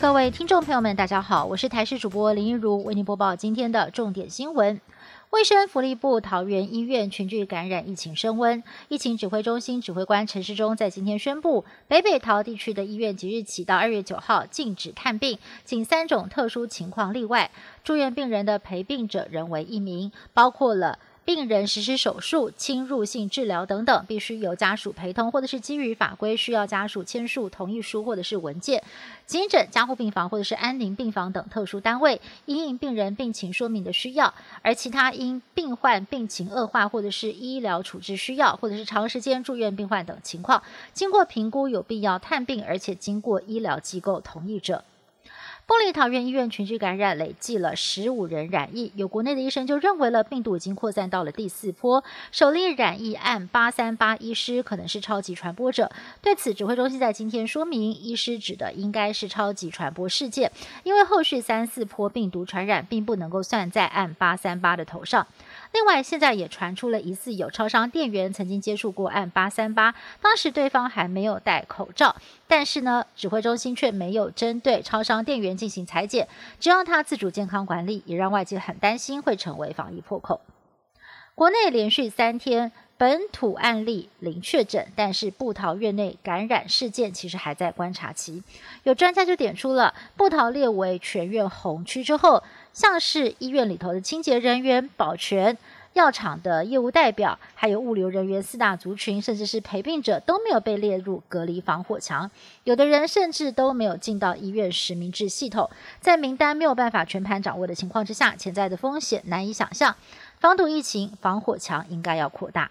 各位听众朋友们，大家好，我是台视主播林一如，为您播报今天的重点新闻。卫生福利部桃园医院群聚感染疫情升温，疫情指挥中心指挥官陈世忠在今天宣布，北北桃地区的医院即日起到二月九号禁止探病，仅三种特殊情况例外，住院病人的陪病者人为一名，包括了。病人实施手术、侵入性治疗等等，必须由家属陪同，或者是基于法规需要家属签署同意书或者是文件。急诊、加护病房或者是安宁病房等特殊单位，因应病人病情说明的需要；而其他因病患病情恶化或者是医疗处置需要，或者是长时间住院病患等情况，经过评估有必要探病，而且经过医疗机构同意者。玻璃桃园医院群聚感染，累计了十五人染疫。有国内的医生就认为了病毒已经扩散到了第四波。首例染疫案八三八医师可能是超级传播者。对此，指挥中心在今天说明，医师指的应该是超级传播事件，因为后续三四波病毒传染并不能够算在案八三八的头上。另外，现在也传出了疑似有超商店员曾经接触过案八三八，当时对方还没有戴口罩，但是呢，指挥中心却没有针对超商店员进行裁剪，只要他自主健康管理，也让外界很担心会成为防疫破口。国内连续三天本土案例零确诊，但是布桃院内感染事件其实还在观察期。有专家就点出了布桃列为全院红区之后。像是医院里头的清洁人员、保全、药厂的业务代表，还有物流人员四大族群，甚至是陪病者都没有被列入隔离防火墙。有的人甚至都没有进到医院实名制系统，在名单没有办法全盘掌握的情况之下，潜在的风险难以想象。防堵疫情，防火墙应该要扩大。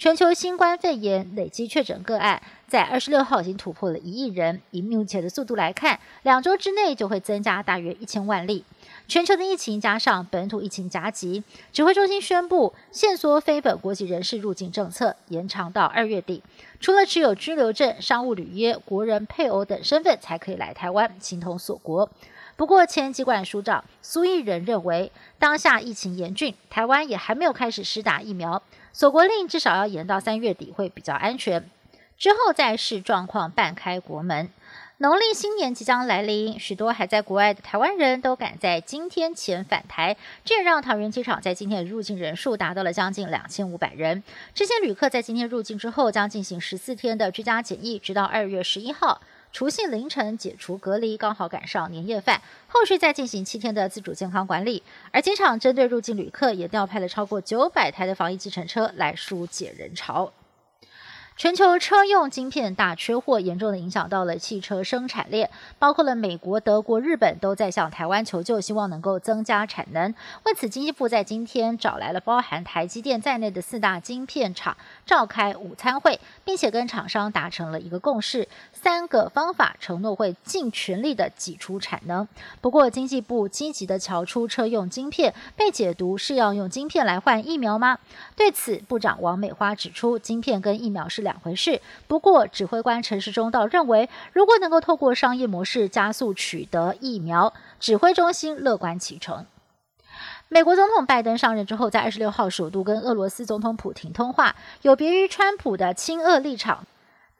全球新冠肺炎累计确诊个案在二十六号已经突破了一亿人，以目前的速度来看，两周之内就会增加大约一千万例。全球的疫情加上本土疫情夹击，指挥中心宣布限缩非本国籍人士入境政策，延长到二月底。除了持有居留证、商务履约、国人配偶等身份才可以来台湾，形同锁国。不过，前疾管署长苏益仁认为，当下疫情严峻，台湾也还没有开始施打疫苗。锁国令至少要延到三月底会比较安全，之后再视状况半开国门。农历新年即将来临，许多还在国外的台湾人都赶在今天前返台，这也让桃园机场在今天的入境人数达到了将近两千五百人。这些旅客在今天入境之后，将进行十四天的居家检疫，直到二月十一号。除夕凌晨解除隔离，刚好赶上年夜饭，后续再进行七天的自主健康管理。而机场针对入境旅客，也调派了超过九百台的防疫计程车来疏解人潮。全球车用晶片大缺货，严重的影响到了汽车生产链，包括了美国、德国、日本都在向台湾求救，希望能够增加产能。为此，经济部在今天找来了包含台积电在内的四大晶片厂，召开午餐会，并且跟厂商达成了一个共识，三个方法承诺会尽全力的挤出产能。不过，经济部积极的瞧出车用晶片被解读是要用晶片来换疫苗吗？对此，部长王美花指出，晶片跟疫苗是两。两回事。不过，指挥官陈时中倒认为，如果能够透过商业模式加速取得疫苗，指挥中心乐观其成。美国总统拜登上任之后，在二十六号首度跟俄罗斯总统普廷通话，有别于川普的亲俄立场。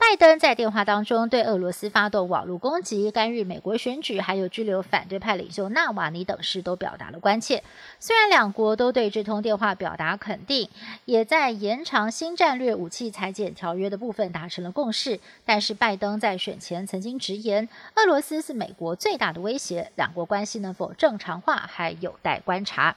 拜登在电话当中对俄罗斯发动网络攻击、干预美国选举，还有拘留反对派领袖纳瓦尼等事，都表达了关切。虽然两国都对这通电话表达肯定，也在延长新战略武器裁减条约的部分达成了共识，但是拜登在选前曾经直言，俄罗斯是美国最大的威胁，两国关系能否正常化还有待观察。